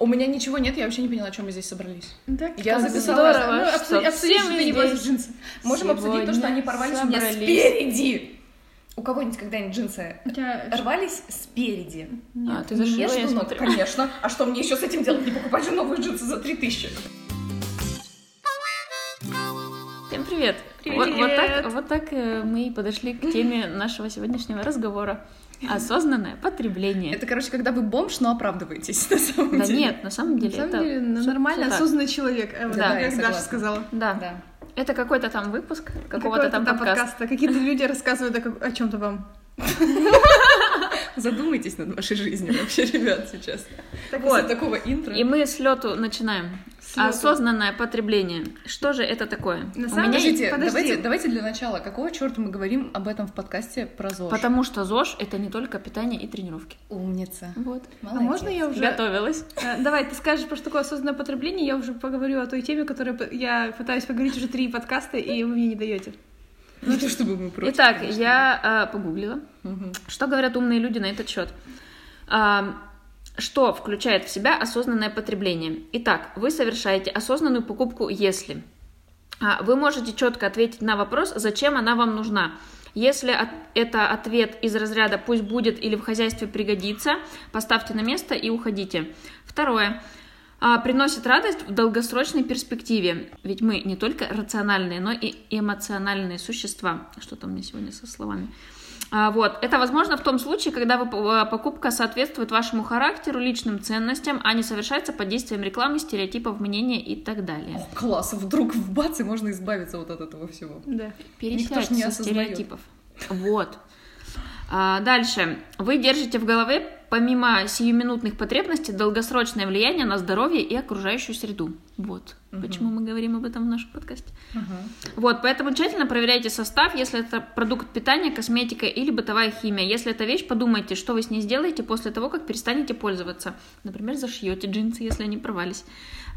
У меня ничего нет, я вообще не поняла, о чем мы здесь собрались. Так, Я записала. здорово, Ну, обсудить, все что ты не влазишь в джинсы. Можем обсудить то, что они порвались у меня собрались. спереди. У кого-нибудь когда-нибудь джинсы тебя рвались спереди? Нет. А, ты зашила, между я ног, смотрю. конечно. А что мне еще с этим делать? Не покупать же новые джинсы за 3000. Всем привет! Привет. Вот, вот так, вот так э, мы и подошли к теме нашего сегодняшнего разговора. Осознанное потребление. Это, короче, когда вы бомж, но оправдываетесь, на самом Да деле. нет, на самом На деле самом это... деле, ну, всё- нормально, так. осознанный человек. Э, вот Да, я как Даша сказала. Да. Да. Это какой-то там выпуск, какого-то Какого-то там подкаста. Какие-то люди рассказывают о, как- о чем-то вам. Задумайтесь над вашей жизнью вообще, ребят, сейчас. Так вот. такого интро. И мы с лету начинаем. Осознанное потребление. Что же это такое? На У самом меня Подождите, подожди. давайте, давайте для начала. Какого черта мы говорим об этом в подкасте про ЗОЖ? Потому что ЗОЖ это не только питание и тренировки. Умница. Вот. А можно я уже... Готовилась. Э, Давай, ты скажешь, про что такое осознанное потребление, я уже поговорю о той теме, которую я пытаюсь поговорить уже три подкаста, и вы мне не даете. Не то чтобы мы против. Итак, конечно. я э, погуглила. Мгм. Что говорят умные люди на этот счет? А, Что включает в себя осознанное потребление? Итак, вы совершаете осознанную покупку, если а, вы можете четко ответить на вопрос, зачем она вам нужна. Если это ответ из разряда «пусть будет» или «в хозяйстве пригодится», поставьте на место и уходите. Второе. А, Приносит радость в долгосрочной перспективе. Ведь мы не только рациональные, но и эмоциональные существа. Что там у меня сегодня со словами? А, Вот. Это возможно в том случае, когда вы- э, покупка соответствует вашему характеру, личным ценностям, а не совершается под действием рекламы, стереотипов, мнения и так далее. О, класс, вдруг в бац, и можно избавиться вот от этого всего. Да. Ж не со осознает. стереотипов. Вот. А, дальше. Вы держите в голове, помимо сиюминутных потребностей, долгосрочное влияние на здоровье и окружающую среду. Вот. Мгм. Почему мы говорим об этом в нашем подкасте. Ага. Вот, поэтому тщательно проверяйте состав, если это продукт питания, косметика или бытовая химия. Если это вещь, подумайте, что вы с ней сделаете после того, как перестанете пользоваться. Например, зашьете джинсы, если они порвались.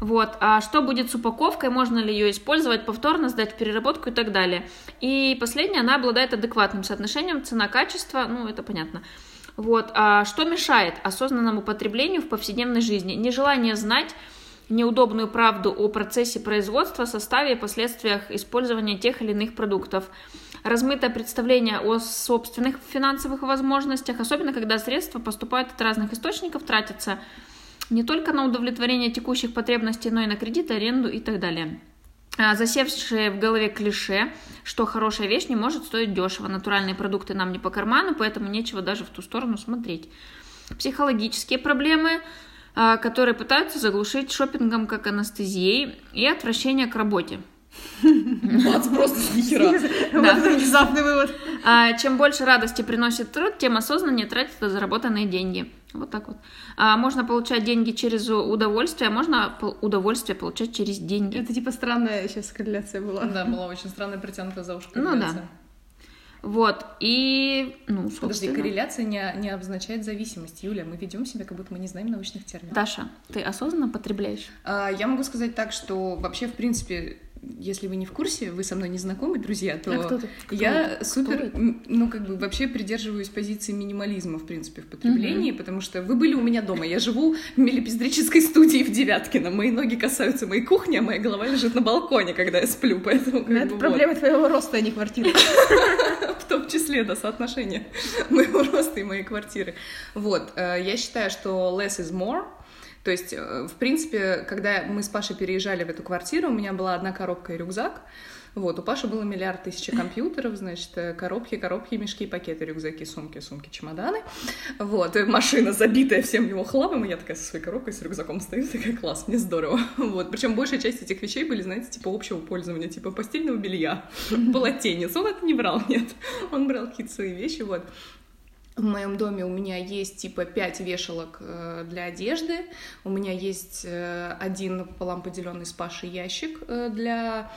Вот, а что будет с упаковкой, можно ли ее использовать повторно, сдать в переработку и так далее. И последнее, она обладает адекватным соотношением цена-качество, ну, это понятно. Вот, а что мешает осознанному потреблению в повседневной жизни? Нежелание знать, неудобную правду о процессе производства, составе и последствиях использования тех или иных продуктов. Размытое представление о собственных финансовых возможностях, особенно когда средства поступают от разных источников, тратятся не только на удовлетворение текущих потребностей, но и на кредит, аренду и так далее. А, Засевшие в голове клише, что хорошая вещь не может стоить дешево. Натуральные продукты нам не по карману, поэтому нечего даже в ту сторону смотреть. Психологические проблемы, которые пытаются заглушить шопингом как анестезией и отвращение к работе. Бац, просто с нихера. Да. Вот внезапный вывод. А, Чем больше радости приносит труд, тем осознаннее тратятся заработанные деньги. Вот так вот. А, Можно получать деньги через удовольствие, а можно удовольствие получать через деньги. Это типа странная сейчас корреляция была. Да, была очень странная притянутая за ушко Ну да. Вот. И, ну, Подожди, собственно... корреляция не, не обозначает зависимость. Юля, мы ведем себя, как будто мы не знаем научных терминов. Даша, ты осознанно потребляешь? А, Я могу сказать так, что вообще, в принципе, если вы не в курсе, вы со мной не знакомы, друзья, то А кто ты? я Кто супер, это? м, ну, как бы вообще придерживаюсь позиции минимализма, в принципе, в потреблении, потому что вы были у меня дома. Я живу в мелепиздрической студии в Девяткино. Мои ноги касаются моей кухни, а моя голова лежит на балконе, когда я сплю, поэтому как бы Это вот. проблема твоего роста, а не квартиры. в том числе, да, соотношение моего роста и моей квартиры. Вот, э, я считаю, что less is more, то есть, э, в принципе, когда мы с Пашей переезжали в эту квартиру, у меня была одна коробка и рюкзак, вот, у Паши было миллиард тысяч компьютеров, значит, э, коробки, коробки, мешки, пакеты, рюкзаки, сумки, сумки, чемоданы. Вот, и машина забитая всем его хламом, и я такая со своей коробкой, с рюкзаком стою, такая, класс, мне здорово. Вот, причем большая часть этих вещей были, знаете, типа общего пользования, типа постельного белья, полотенец. Он это не брал, нет. Он брал какие-то свои вещи, вот. В моем доме у меня есть типа пять вешалок э, для одежды. У меня есть э, один пополам поделенный с Пашей ящик э, для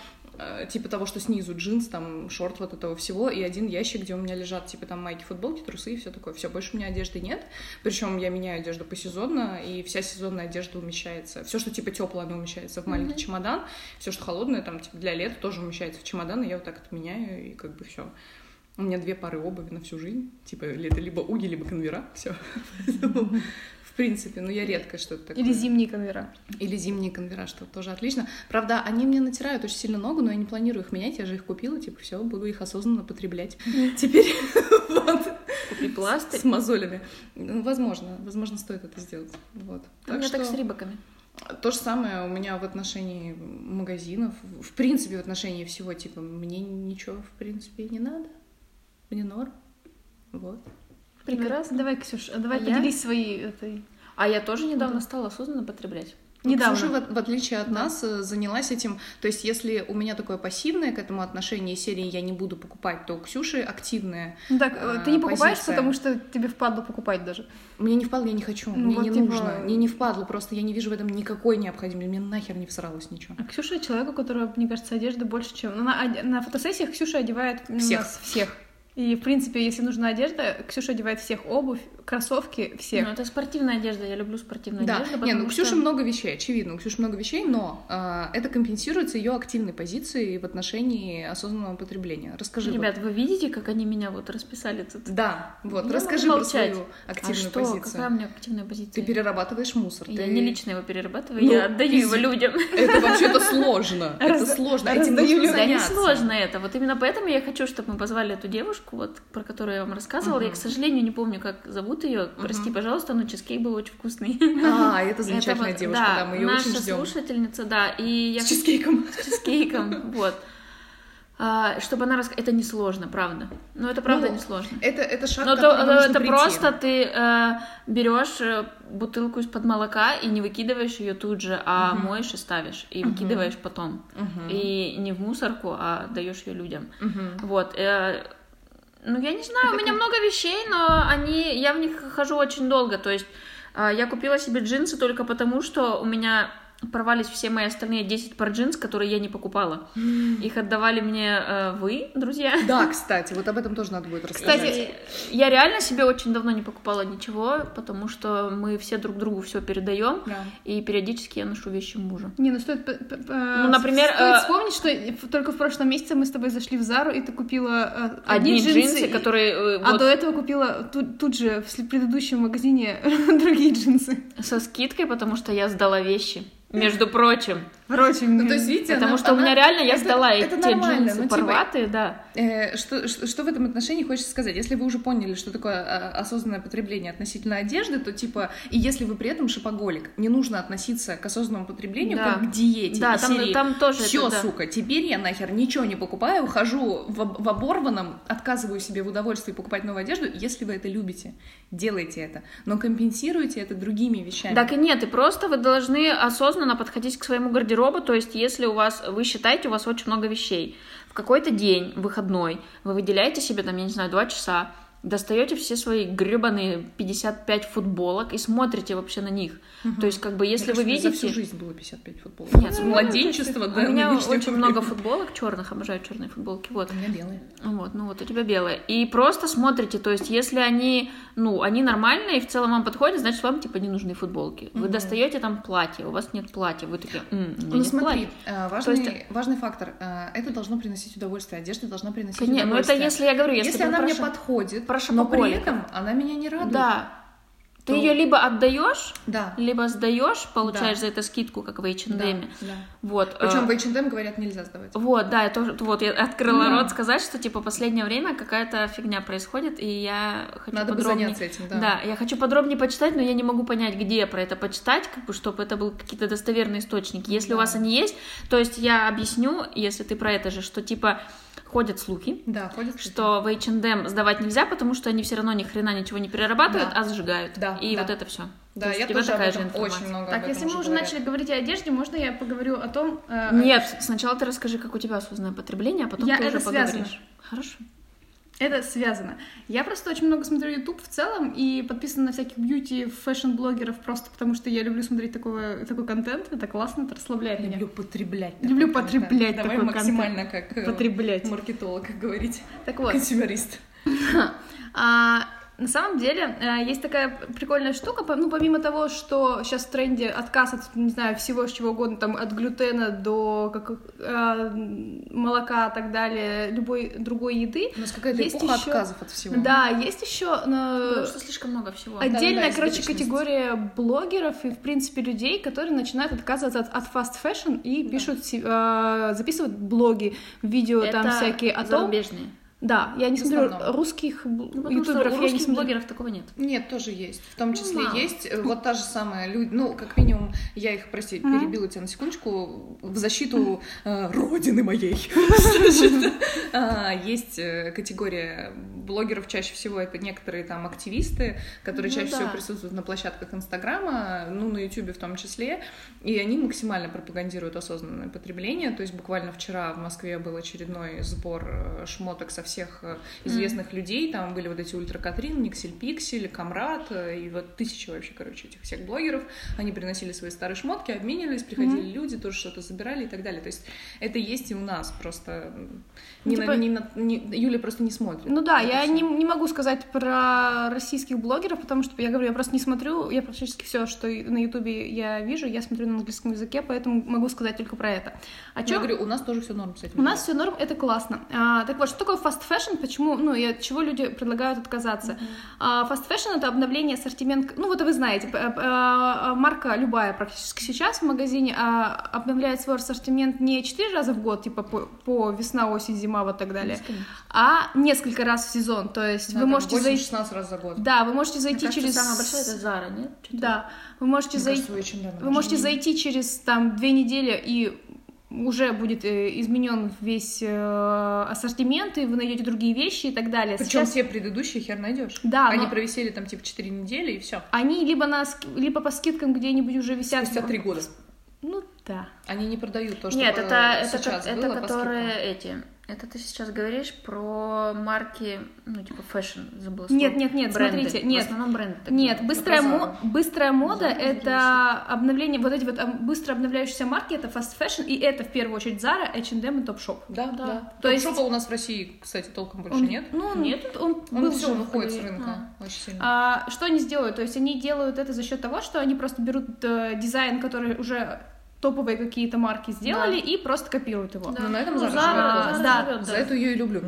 типа того, что снизу джинс, там шорт вот этого всего, и один ящик, где у меня лежат типа там майки, футболки, трусы и все такое. Все, больше у меня одежды нет. Причем я меняю одежду посезонно, и вся сезонная одежда умещается. Все, что типа теплое, оно умещается в маленький чемодан. Все, что холодное, там типа для лета тоже умещается в чемодан, и я вот так это меняю, и как бы все. У меня две пары обуви на всю жизнь. Типа, это либо уги, либо конвера. Все. В принципе, ну я редко что-то такое. Или зимние конвера. Или зимние конвера, что тоже отлично. Правда, они мне натирают очень сильно ногу, но я не планирую их менять, я же их купила, типа, все, буду их осознанно потреблять. Теперь вот. Купи пластырь. С мозолями. Ну, возможно, возможно, стоит это сделать. Вот. У меня так с рибаками. То же самое у меня в отношении магазинов, в принципе, в отношении всего, типа, мне ничего, в принципе, не надо, мне норм, вот. Прекрасно. Давай, Ксюш, а давай А поделись я? своей этой... А я тоже недавно стала осознанно потреблять. Недавно. Ксюша, в, в отличие от нас, э, занялась этим. То есть, если у меня такое пассивное к этому отношение серии «я не буду покупать», то у Ксюши активное. Ну так, э, ты не а, покупаешь, позиция. потому что тебе впадло покупать даже. Мне не впадло, я не хочу, Ну, мне вот не типа- нужно, мне не впадло, просто я не вижу в этом никакой необходимости, мне нахер не всралось ничего. А Ксюша человек, у которого, мне кажется, одежда больше, чем... Ну, на, на фотосессиях Ксюша одевает Всех. нас всех. И, в принципе, если нужна одежда, Ксюша одевает всех обувь, кроссовки, всех. Ну, это спортивная одежда, я люблю спортивную Да, одежду. не, ну у Ксюши что- много вещей, очевидно, у Ксюши много вещей, но э, это компенсируется ее активной позицией в отношении осознанного потребления. Расскажи. вот. Ребят, вы видите, как они меня вот расписали тут? Да, вот, Я расскажи могу про свою А активную что? позицию. Какая у меня активная позиция? Ты перерабатываешь мусор. Я ты- не лично его перерабатываю, Ну, я отдаю его из- людям. Это вообще-то сложно. Это сложно. Этим нужно людям. Да не заняться. сложно это. Вот именно поэтому я хочу, чтобы мы позвали эту девушку, вот про которую я вам рассказывала. Я, к сожалению, не помню, как зовут ее. Прости, пожалуйста, но чизкейк был очень вкусный. А, это замечательная вот, девушка, да, мы ее наша очень ждем. слушательница, да, и я С чизкейком. с чизкейком, вот. А, чтобы она рассказала, это несложно, правда. Ну, это правда Ну, несложно. Это, это шаг, Но то, нужно это прийти. просто ты э, берешь э, бутылку из-под молока и не выкидываешь ее тут же, а моешь и ставишь, и выкидываешь потом. Мгм. И не в мусорку, а даешь ее людям. Мгм. Вот. э, ну, я не знаю, у меня много вещей, но они, я в них хожу очень долго. То есть э, я купила себе джинсы только потому, что у меня порвались все мои остальные 10 пар джинс, которые я не покупала. Их отдавали мне э, вы, друзья. Да, кстати, вот об этом тоже надо будет рассказать. Кстати, я реально себе очень давно не покупала ничего, потому что мы все друг другу все передаем, Да. и периодически я ношу вещи мужа. Не, ну стоит, п- Ну, например, стоит э, вспомнить, что только в прошлом месяце мы с тобой зашли в Зару, и ты купила э, Одни джинсы, и- которые э, А вот до этого купила тут, тут же в предыдущем магазине другие джинсы. со скидкой, потому что я сдала вещи. Между прочим. Впрочем, Ну, то есть, видите, Потому она- что у меня она- реально я это- сдала это эти нормально, джинсы ну, типа, порватые, да. Э, Что, что, что в этом отношении хочется сказать? Если вы уже поняли, что такое а, осознанное потребление относительно одежды, то типа, и если вы при этом шопоголик, не нужно относиться к осознанному потреблению Да. как к диете. Да, там- серии, там тоже Все, это, да». сука, теперь я нахер ничего не покупаю, хожу в, в оборванном, отказываю себе в удовольствии покупать новую одежду. Если вы это любите, делайте это. Но компенсируйте это другими вещами. Так и нет, и просто вы должны осознанно подходить к своему гардеробу, то есть если у вас, вы считаете, у вас очень много вещей, в какой-то день, выходной, вы выделяете себе там, я не знаю, два часа, достаете все свои гребаные 55 футболок и смотрите вообще на них. То есть, как бы, если Мне вы кажется, видите... За всю жизнь было 55 футболок. Нет, С ну, младенчества У до меня нынешнего очень много футболок черных, обожаю черные футболки. Вот. У меня белые. Вот, ну вот у тебя белые. И просто смотрите, то есть если они, ну, они нормальные и в целом вам подходят, значит вам типа не нужны футболки. Вы достаете там платье, у вас нет платья, вы такие, «М, у меня Ну нет смотри, платья». э, важный, есть- важный фактор. э, Это должно приносить удовольствие. Одежда должна приносить Конечно, ну это удовольствие. если я говорю, если, Если, она про мне подходит, про но при этом она меня не радует. Да. Ты ее либо отдаешь, Да. либо сдаешь, получаешь Да. за это скидку, как в Да, H&M. да. Вот. Причем э, в H&M говорят, нельзя сдавать. Вот, да, я тоже, вот я открыла Да. рот сказать, что типа последнее время какая-то фигня происходит, и я хочу Надо бы подробнее... заняться этим, да. Да, я хочу подробнее почитать, но я не могу понять, где про это почитать, как бы, чтобы это был какие-то достоверные источники. Если у Да. вас они есть, то есть я объясню, если ты про это же, что типа ходят слухи, Да, ходят что в H&M сдавать нельзя, потому что они все равно ни хрена ничего не перерабатывают, Да. а сжигают. Да, И да. вот это все. Да, я тоже об этом очень много Так, об если мы уже говорят. начали говорить о одежде, можно я поговорю о том... э, Нет, сначала ты расскажи, как у тебя осознанное потребление, а потом Я- ты это уже связано. поговоришь. Хорошо. Это связано. Я просто очень много смотрю YouTube в целом и подписана на всяких бьюти, фэшн-блогеров просто потому, что я люблю смотреть такого, такой контент. Это классно, это расслабляет меня. Люблю потреблять. Люблю такой контент. потреблять Давай такой максимально как э, Потреблять. маркетолог говорить. Так вот, Консюмерист. а, На самом деле, э, есть такая прикольная штука, ну, помимо того, что сейчас в тренде отказ от, не знаю, всего, с чего угодно, там, от глютена до как, э, молока и так далее, любой другой еды. У нас какая-то Есть эпоха ещё- отказов от всего. Да, есть еще Потому что слишком много всего. отдельная, да, короче, избыточность. категория блогеров и, в принципе, людей, которые начинают отказываться от, от fast fashion и пишут, си- э, записывают блоги, видео там Это всякие о том. зарубежные. Да, я не смотрю русских Ну, ютуберов, я не смотрю. блогеров такого нет. Нет, тоже есть. В том числе мало. есть э, вот та же самая люди, ну, как минимум, я их, прости, Мгм. перебила тебя на секундочку, в защиту э, родины моей. А, Есть э, категория блогеров, чаще всего это некоторые там активисты, которые Ну чаще всего присутствуют на площадках Инстаграма, ну, на Ютубе в том числе, и они максимально пропагандируют осознанное потребление. То есть буквально вчера в Москве был очередной сбор э, шмоток со всех э, известных людей. Там были вот эти Ультра Катрин, Никсель Пиксель, Камрад, э, и вот тысячи вообще, короче, этих всех блогеров. Они приносили свои старые шмотки, обменивались, приходили люди, тоже что-то забирали и так далее. То есть это есть и у нас, просто Ну, не на- типа- не на- не- Юля просто не смотрит. Ну да, я не, не могу сказать про российских блогеров, потому что я говорю, я просто не смотрю, я практически все, что на Ютубе я вижу, я смотрю на английском языке, поэтому могу сказать только про это. А Я чё? говорю, у нас тоже все норм с этим. У нас все норм, это классно. А, так вот, что такое fast fashion? Почему, ну, и от чего люди предлагают отказаться? Fast fashion это обновление ассортимента. Ну, вот вы знаете, а, марка любая практически сейчас в магазине а, обновляет свой ассортимент не 4 раза в год, типа по, по весна, осень, зима, вот так далее, а несколько раз в сезон. То есть Да, вы можете зайти. 8-16 раз за год. Да, вы можете зайти Мне кажется, через. самая большая это Зара, нет? Что-то- Да, вы можете Мне зайти. кажется, вы можете зайти через там две недели и уже будет э, изменен весь э, ассортимент, и вы найдете другие вещи и так далее. Причем Сейчас все предыдущие хер найдешь. Да, Они но- провисели там типа 4 недели и все. они либо, на, либо по скидкам где-нибудь уже висят. Спустя 3 года. Ну да. Они не продают то, что Нет, это, это, сейчас это было по которые скидкам. эти. Это ты сейчас говоришь про марки, ну, типа fashion, забыла Нет, слово. нет, нет, Бренды. смотрите, нет. В основном бренды. такие. Нет, быстрая, мо- быстрая мода это обновление, вот эти вот быстро обновляющиеся марки, это fast fashion, и это в первую очередь Zara, H&M и Topshop. Да, Да. да. То есть- Топ-шопа у нас в России, кстати, толком больше Он- нет. Ну, он- Нет? он, Он был все, он уходит с рынка очень сильно. А, что они сделают? То есть они делают это за счет того, что они просто берут э, дизайн, который уже топовые какие-то марки сделали, и просто копируют его. Ну, на этом Ну, живет Zara классно. да. За это ее и люблю.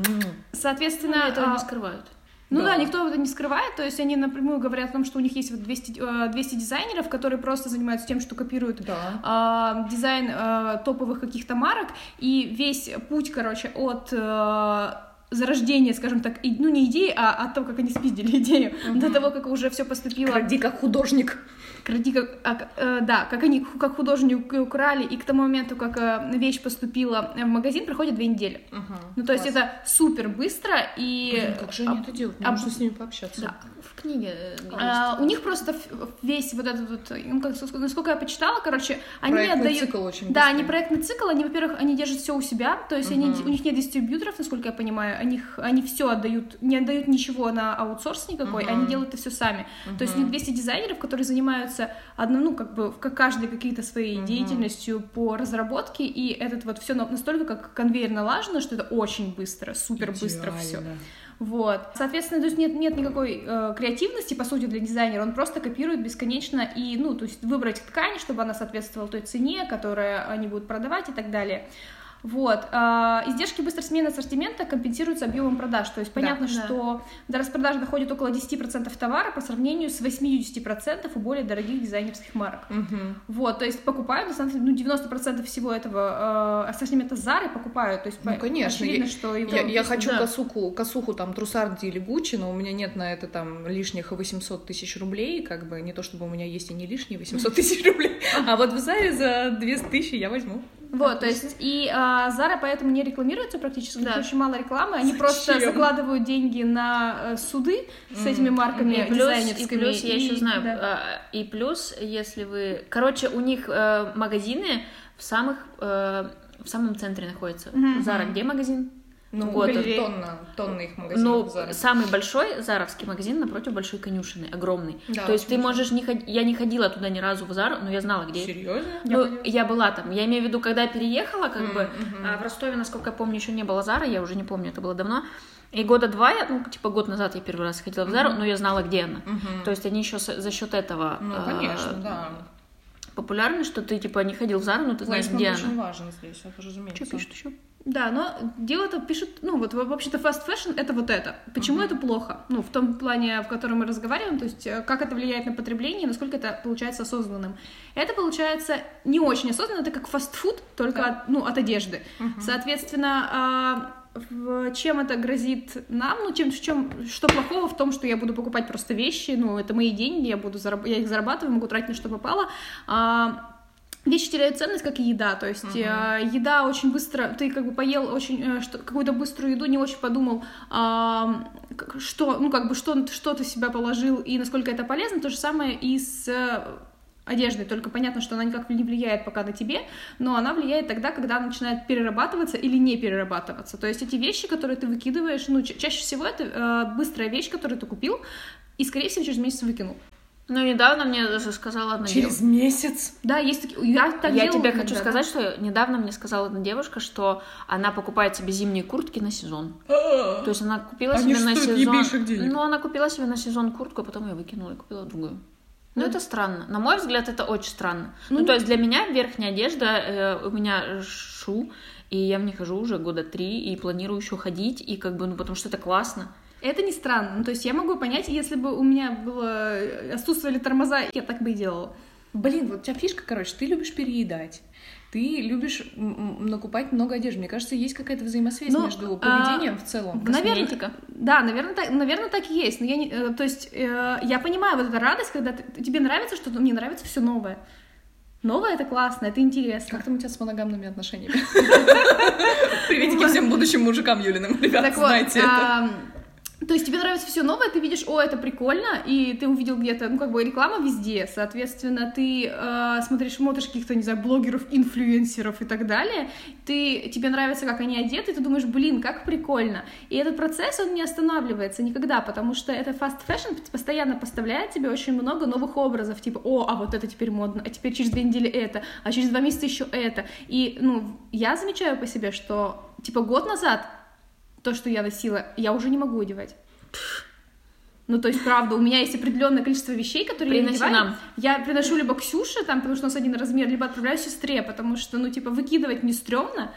Соответственно, Они этого а, не скрывают. ну да. Да. никто это не скрывает, то есть они напрямую говорят о том, что у них есть вот 200, э, 200 дизайнеров, которые просто занимаются тем, что копируют Да. а, дизайн э, топовых каких-то марок, и весь путь, короче, от э, зарождения, скажем так, и- ну не идеи, а от того, как они спиздили идею, до того, как уже все поступило. Кради как художник. Кради, как, а, э, да, как они как художник украли, и к тому моменту, как э, вещь поступила в магазин, проходит две недели. Ну, то есть Класс. это супер быстро, и... Блин, как же они а, это делают? Мне а- нужно с ними пообщаться. Да. В книге э, а, у них просто весь вот этот вот, ну, как, ск- насколько я почитала, короче, они Проектный отдают... цикл очень Да, они проектный цикл, они, во-первых, они держат все у себя, то есть они, Мгм. у них нет дистрибьюторов, насколько я понимаю, они, они все отдают, не отдают ничего на аутсорс никакой, Мгм. они делают это все сами. То есть у них 200 дизайнеров, которые занимаются одним, ну, как бы, как каждый какие-то своей Мгм. деятельностью по разработке, и этот вот все настолько как конвейер налажено, что это очень быстро, супер быстро все. Вот. Соответственно, то есть нет, нет никакой э, креативности, по сути, для дизайнера. Он просто копирует бесконечно и, ну, то есть выбрать ткань, чтобы она соответствовала той цене, которую они будут продавать и так далее. Вот. а, издержки быстрой смены ассортимента компенсируются объемом продаж. То есть понятно, да. что до распродажи доходит около 10% товара по сравнению с 80% у более дорогих дизайнерских марок. Мгм. Вот, то есть покупают, на самом деле, ну, 90% всего этого э, ассортимента Зары покупают. То есть, Ну, конечно, очевидно, что его- Я, я хочу да. косуху, косуху там Трусарди или Гуччи, но у меня нет на это там лишних 800 тысяч рублей, как бы не то чтобы у меня есть и не лишние 800 тысяч рублей, а вот в Заре за 200 тысяч я возьму. Вот, то есть, и а, Zara поэтому не рекламируется практически, у них Да. очень мало рекламы, они просто Зачем? закладывают деньги на э, суды с этими марками И плюс, и дизайнерскими. плюс, я еще и- знаю, да. а, и плюс, если вы... Короче, у них э, магазины в самых... э, в самом центре находятся. Зара, где магазин? Ну, Вот. это Галереи. тонна, тонна их магазинов. Ну, самый большой заровский магазин напротив большой конюшины, огромный. Да, То есть ты можешь не ходить... Я не ходила туда ни разу в Зару, но я знала, где... Серьезно? Ну, я была там. Я имею в виду, когда я переехала, как М, бы, а в Ростове, насколько я помню, еще не было Зара, я уже не помню, это было давно. И года два, я, ну, типа год назад я первый раз ходила в Зару, но я знала, где она. Мгм. То есть они еще за счет этого Ну, э, конечно, да. Популярны, что ты типа не ходил в Зару, но ты знаешь, Плейсмент где очень она. важен здесь, это разумеется. Что пишут еще? Да, но дело-то пишут, ну вот, в общем-то, fast fashion — это вот это. Почему это плохо? Ну, в том плане, в котором мы разговариваем, то есть э, как это влияет на потребление, насколько это получается осознанным. Это получается не очень осознанно, это как фастфуд, только Да. от, ну, от одежды. Соответственно, а, в- чем это грозит нам, ну, чем, в чем, что плохого в том, что я буду покупать просто вещи, ну, это мои деньги, я, буду зараб- я их зарабатываю, могу тратить на что попало, А, Вещи теряют ценность, как и еда. То есть э, еда очень быстро, ты как бы поел очень э, что, какую-то быструю еду, не очень подумал, а, что, ну как бы что, что ты себя положил и насколько это полезно. То же самое и с одеждой. Только понятно, что она никак не влияет пока на тебе, но она влияет тогда, когда она начинает перерабатываться или не перерабатываться. То есть эти вещи, которые ты выкидываешь, ну ча- чаще всего это э, быстрая вещь, которую ты купил и, скорее всего, через месяц выкинул. Ну, недавно мне даже сказала одна Через месяц. Да, есть такие. Я так Я тебе хочу когда-то. сказать, что недавно мне сказала одна девушка, что она покупает себе зимние куртки на сезон. То То есть она купила Они себе на сезон... Ну, она купила себе на сезон куртку, а потом ее выкинула и купила другую. Ну, это странно. На мой взгляд, это очень странно. Ну, Ну, то есть для меня верхняя одежда, э, у меня шу, и я в них хожу уже года три, и планирую еще ходить, и как бы, ну, потому что это классно. Это не странно. Ну, то есть я могу понять, если бы у меня было отсутствовали тормоза, я так бы и делала. Блин, вот у тебя фишка, короче, ты любишь переедать. Ты любишь накупать много одежды. Мне кажется, есть какая-то взаимосвязь Ну, между а, поведением в целом. Наверное, да, наверное, так, наверное, так и есть. Но я не, э, то есть э, я понимаю вот эту радость, когда ты- тебе нравится что-то, мне нравится все новое. Новое это классно, это интересно. Как там у тебя с моногамными отношениями? Приветики всем будущим мужикам Юлиным. Ребята, знаете это. То есть тебе нравится все новое, ты видишь, о, это прикольно, и ты увидел где-то, ну, как бы реклама везде, соответственно, ты э, смотришь, смотришь каких-то, не знаю, блогеров, инфлюенсеров и так далее, ты, тебе нравится, как они одеты, ты думаешь, блин, как прикольно. И этот процесс, он не останавливается никогда, потому что это fast fashion постоянно поставляет тебе очень много новых образов, типа, о, а вот это теперь модно, а теперь через две недели это, а через два месяца еще это. И, ну, я замечаю по себе, что, типа, год назад то, что я носила, я уже не могу одевать. Ну, то есть, правда, у меня есть определенное количество вещей, которые я Приноси одеваю. нам. Я приношу либо Ксюше, там, потому что у нас один размер, либо отправляю сестре, потому что, ну, типа, выкидывать не стрёмно.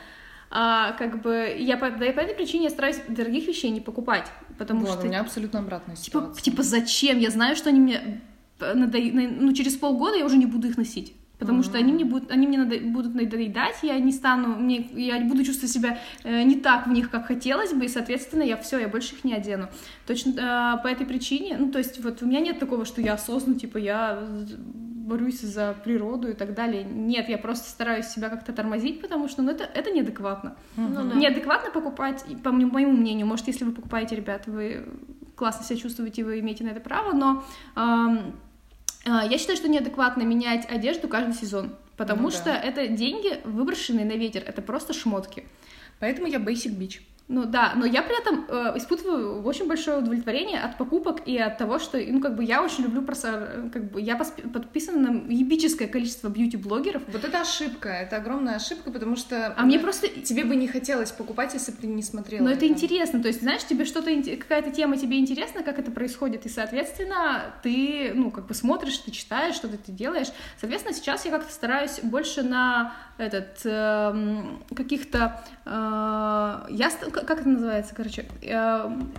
А, как бы, я по, да и по этой причине я стараюсь дорогих вещей не покупать, потому Вот, что... у меня абсолютно обратная Типа, ситуация. типа, зачем? Я знаю, что они мне э, надои- на- ну, через полгода я уже не буду их носить. Потому что они мне будут, они мне надо- будут надоедать, я не стану, мне, я буду чувствовать себя э, не так в них, как хотелось бы, и, соответственно, я все, я больше их не одену. Точно э, по этой причине, ну, то есть, вот у меня нет такого, что я осознанно, типа, я борюсь за природу и так далее. Нет, я просто стараюсь себя как-то тормозить, потому что, ну, это, это неадекватно. Ну да. Неадекватно покупать, по мо- моему мнению, может, если вы покупаете, ребят, вы классно себя чувствуете, вы имеете на это право, но а, я считаю, что неадекватно менять одежду каждый сезон, потому Ну да. что это деньги, выброшенные на ветер, это просто шмотки. Поэтому я basic bitch. Ну да, но я при этом э, испытываю очень большое удовлетворение от покупок и от того, что, ну, как бы я очень люблю просто, э, как бы, я подписана на ебическое количество бьюти-блогеров, Вот это ошибка, это огромная ошибка, потому что... а мне просто Тебе бы не хотелось покупать, если бы ты не смотрела Но это интересно, то есть, знаешь, тебе что-то, какая-то тема тебе интересна, как это происходит, и, соответственно, ты, ну, как бы смотришь, ты читаешь, что-то ты делаешь. Соответственно, сейчас я как-то стараюсь больше на этот, эм, каких-то, э, я, как это называется, короче, эм,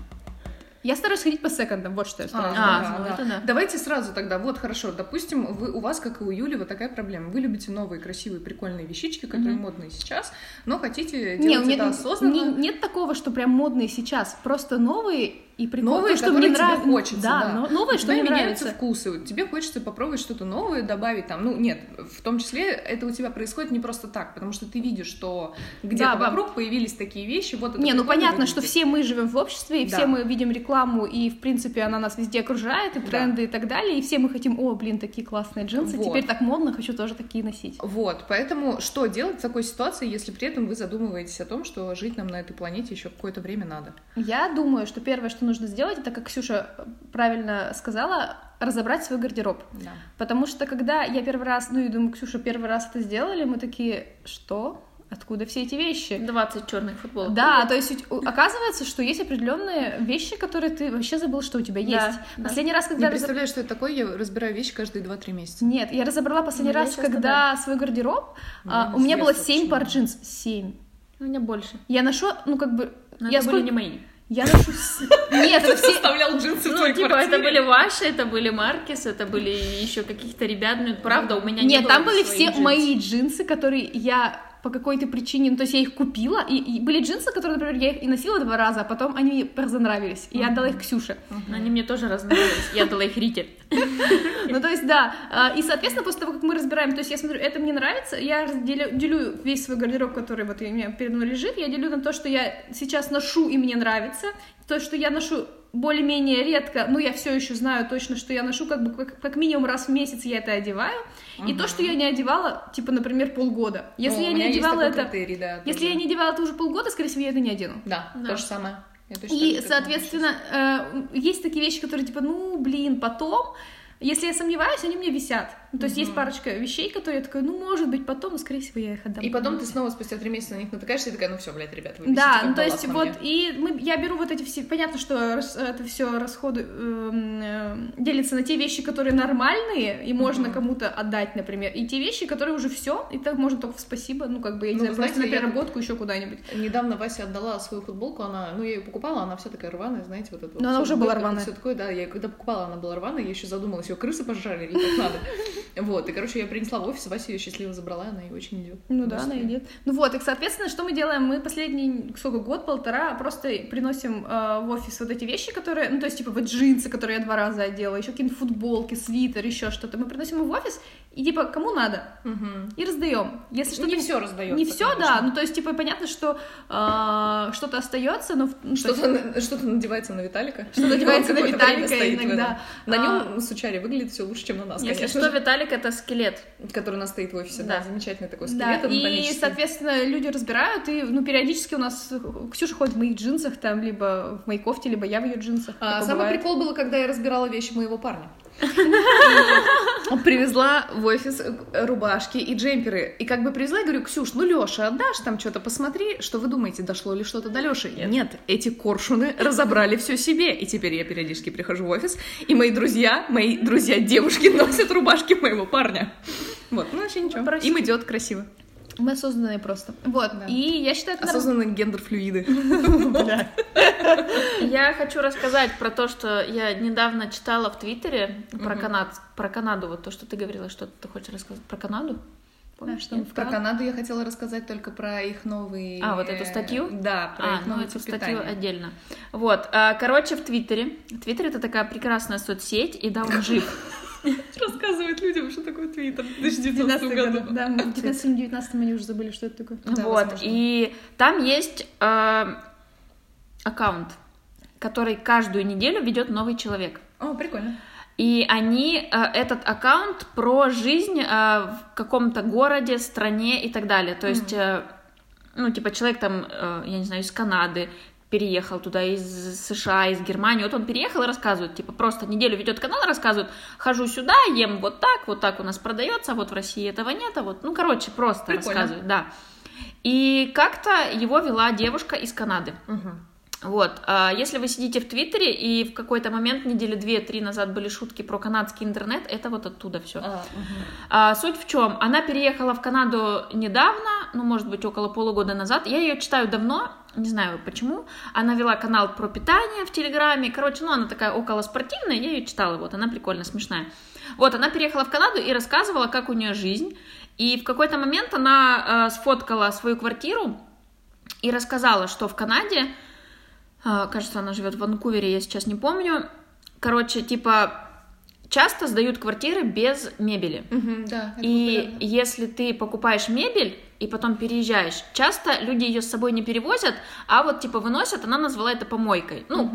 я стараюсь ходить по секондам, вот что я стараюсь. А, делать. ну это да. Давайте сразу тогда, вот хорошо, допустим, вы, у вас, как и у Юли, вот такая проблема. Вы любите новые, красивые, прикольные вещички, которые модные сейчас, но хотите Не, делать меня это не- осознанно. не- нет такого, что прям модные сейчас, просто новые и прикол, Новые, то, что мне нравится. хочется, да. но- новое, что мне меняются нравится. вкусы, тебе хочется попробовать что-то новое, добавить там, ну нет, в том числе это у тебя происходит не просто так, потому что ты видишь, что где-то Да, да. вокруг появились такие вещи, вот это Не, ну понятно, что выглядит. все мы живем в обществе, и Да. все мы видим рекламу, и, в принципе, она нас везде окружает, и Да. тренды и так далее, и все мы хотим, о, блин, такие классные джинсы, Вот. теперь так модно, хочу тоже такие носить. Вот, поэтому что делать в такой ситуации, если при этом вы задумываетесь о том, что жить нам на этой планете еще какое-то время надо? Я думаю, что первое, что нужно сделать, это, как Ксюша правильно сказала, разобрать свой гардероб. Да. Потому что когда я первый раз, ну и думаю, Ксюша первый раз это сделали, мы такие, что? Откуда все эти вещи? 20 черных футболок. Да, то есть оказывается, что есть определенные вещи, которые ты вообще забыл, что у тебя Да, есть. да. Последний раз, Не когда раз- представляю, что это такое, я разбираю вещи каждые 2-3 месяца. Нет, я разобрала последний Ну, раз, когда свой гардероб. а, Мне у меня было интересно, 7 пар джинс. 7. У меня больше. Я ношу, ну как бы. Но я это были сколько- не мои. Я ношу. Нет, это все. Составлял джинсы Ну, типа, квартире. это были ваши, это были Маркис, это были еще каких-то ребят. Ну, правда, у меня не Нет, там были все джинс. мои джинсы, которые я по какой-то причине, ну, то есть я их купила, и, и были джинсы, которые, например, я их и носила два раза, а потом они мне разонравились, и я отдала их Ксюше. Они мне тоже разнравились. Я дала их Рите. Ну, то есть, да. А, И, соответственно, после того, как мы разбираем, то есть я смотрю, это мне нравится, я делю весь свой гардероб, который вот у меня передо мной лежит, я делю на то, что я сейчас ношу и мне нравится, то, что я ношу более-менее редко, но я все еще знаю точно, что я ношу как бы как, как минимум раз в месяц я это одеваю, и то, что я не одевала, типа, например, полгода. Если Ну, я у не одевала такой это, критерий, да, если я не одевала это уже полгода, скорее всего, я это не одену. Да, Да. то же самое. Я точно И, соответственно, э, есть такие вещи, которые типа, ну, блин, потом, если я сомневаюсь, они меня висят. Ну, то есть есть парочка вещей, которые я такая, ну, может быть, потом, но, скорее всего, я их отдам. И потом ты снова спустя три месяца на них натыкаешься и такая, ну все, блядь, ребята, вы Да, ну то есть на вот и мы, я беру вот эти все, понятно, что это все расходы эм, э, делится на те вещи, которые нормальные и можно кому-то отдать, например, и те вещи, которые уже все, и так можно только в спасибо, ну как бы я не Ну, знаю, просто на знаете, я- переработку еще куда-нибудь. Недавно Вася отдала свою футболку, она, ну, я ее покупала, она вся такая рваная, знаете, вот это. Но она уже была рваная. Все такое, да, я когда покупала, она была рваная, я еще задумалась, ее крысы пожрали или как надо. Вот, и, короче, я принесла в офис, Вася ее счастливо забрала, она ей очень идет. Ну да, она идет. Ну вот, и, соответственно, что мы делаем? Мы последний, сколько, год-полтора просто приносим э, в офис вот эти вещи, которые, ну, то есть, типа, вот джинсы, которые я два раза одела, еще какие-нибудь футболки, свитер, еще что-то. Мы приносим их в офис, и, типа, кому надо, и раздаем. Если что-то... Не все раздается. Не все, да, ну, то есть, типа, понятно, что э, что-то остается, но... ну, то есть, Что-то, на- что-то надевается на Виталика. Что надевается на Виталика иногда. На А. нем сучари выглядит все лучше, чем на нас, Если что. Виталик это скелет. Который у нас стоит в офисе, да, Да. замечательный такой Да, скелет и, анатомический. соответственно, люди разбирают, и, ну, периодически у нас Ксюша ходит в моих джинсах, там, либо в моей кофте, либо я в ее джинсах. А, самый прикол было, когда я разбирала вещи моего парня. Привезла в офис э, рубашки и джемперы. И как бы привезла и говорю, Ксюш, ну Леша, отдашь там что-то, посмотри, что вы думаете, дошло ли что-то до Леши? Нет. эти коршуны разобрали все себе. И теперь я периодически прихожу в офис, и мои друзья, мои друзья-девушки носят рубашки моего парня. Вот, ну вообще ничего. Прости. Им идет красиво. Мы осознанные просто. Вот, Да. и я считаю, это норм- Осознанные гендер-флюиды. Я хочу рассказать про то, что я недавно читала в Твиттере про, Мгм. Канад, про Канаду. Вот то, что ты говорила, что ты хочешь рассказать про Канаду. Что мы Про Канаду я хотела рассказать только про их новый... А, вот эту статью? Да, про А, их ну новый эту тип статью отдельно. Вот, а, короче, в Твиттере. Твиттер это такая прекрасная соцсеть, и да, он жив. Рассказывает людям, что такое Твиттер в В 2019 19 году. году. Да, мы в 19-19 они уже забыли, что это такое. Да, вот, возможно. и там есть э, аккаунт, который каждую неделю ведет новый человек. О, прикольно. И они, э, этот аккаунт про жизнь э, в каком-то городе, стране и так далее. То есть, ну, типа, человек там, я не знаю, из Канады переехал туда, из США, из Германии. Вот он переехал и рассказывает, типа, просто неделю ведет канал, рассказывает, хожу сюда, ем вот так, вот так у нас продается, а вот в России этого нет, а вот, ну, короче, просто Прикольно. рассказывает, да. И как-то его вела девушка из Канады. Вот, а если вы сидите в Твиттере, и в какой-то момент, недели две-три назад были шутки про канадский интернет, это вот оттуда все. А, А, суть в чем? Она переехала в Канаду недавно, ну, может быть, около полугода назад. Я ее читаю давно, не знаю почему. Она вела канал про питание в Телеграме. Короче, ну, она такая около спортивная, я ее читала, вот, она прикольно смешная. Вот, она переехала в Канаду и рассказывала, как у нее жизнь. И в какой-то момент она э, сфоткала свою квартиру и рассказала, что в Канаде А, Кажется, она живет в Ванкувере, я сейчас не помню. Короче, типа, часто сдают квартиры без мебели. да. И если ты покупаешь мебель и потом переезжаешь, часто люди ее с собой не перевозят, а вот типа выносят, она назвала это помойкой. Ну,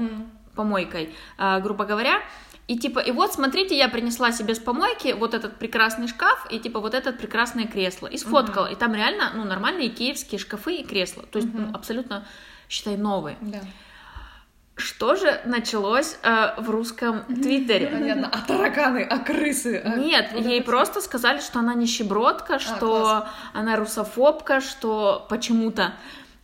помойкой, а, грубо говоря. И типа, и вот смотрите, я принесла себе с помойки вот этот прекрасный шкаф и типа вот это прекрасное кресло. И сфоткала. И там реально, ну, нормальные киевские шкафы и кресла. То есть, ну, абсолютно, считай, новые. Да. Что же началось э, в русском твиттере? Понятно. А тараканы, а крысы? а- Нет, вот ей это просто сказали, что она нищебродка, что она русофобка, что почему-то,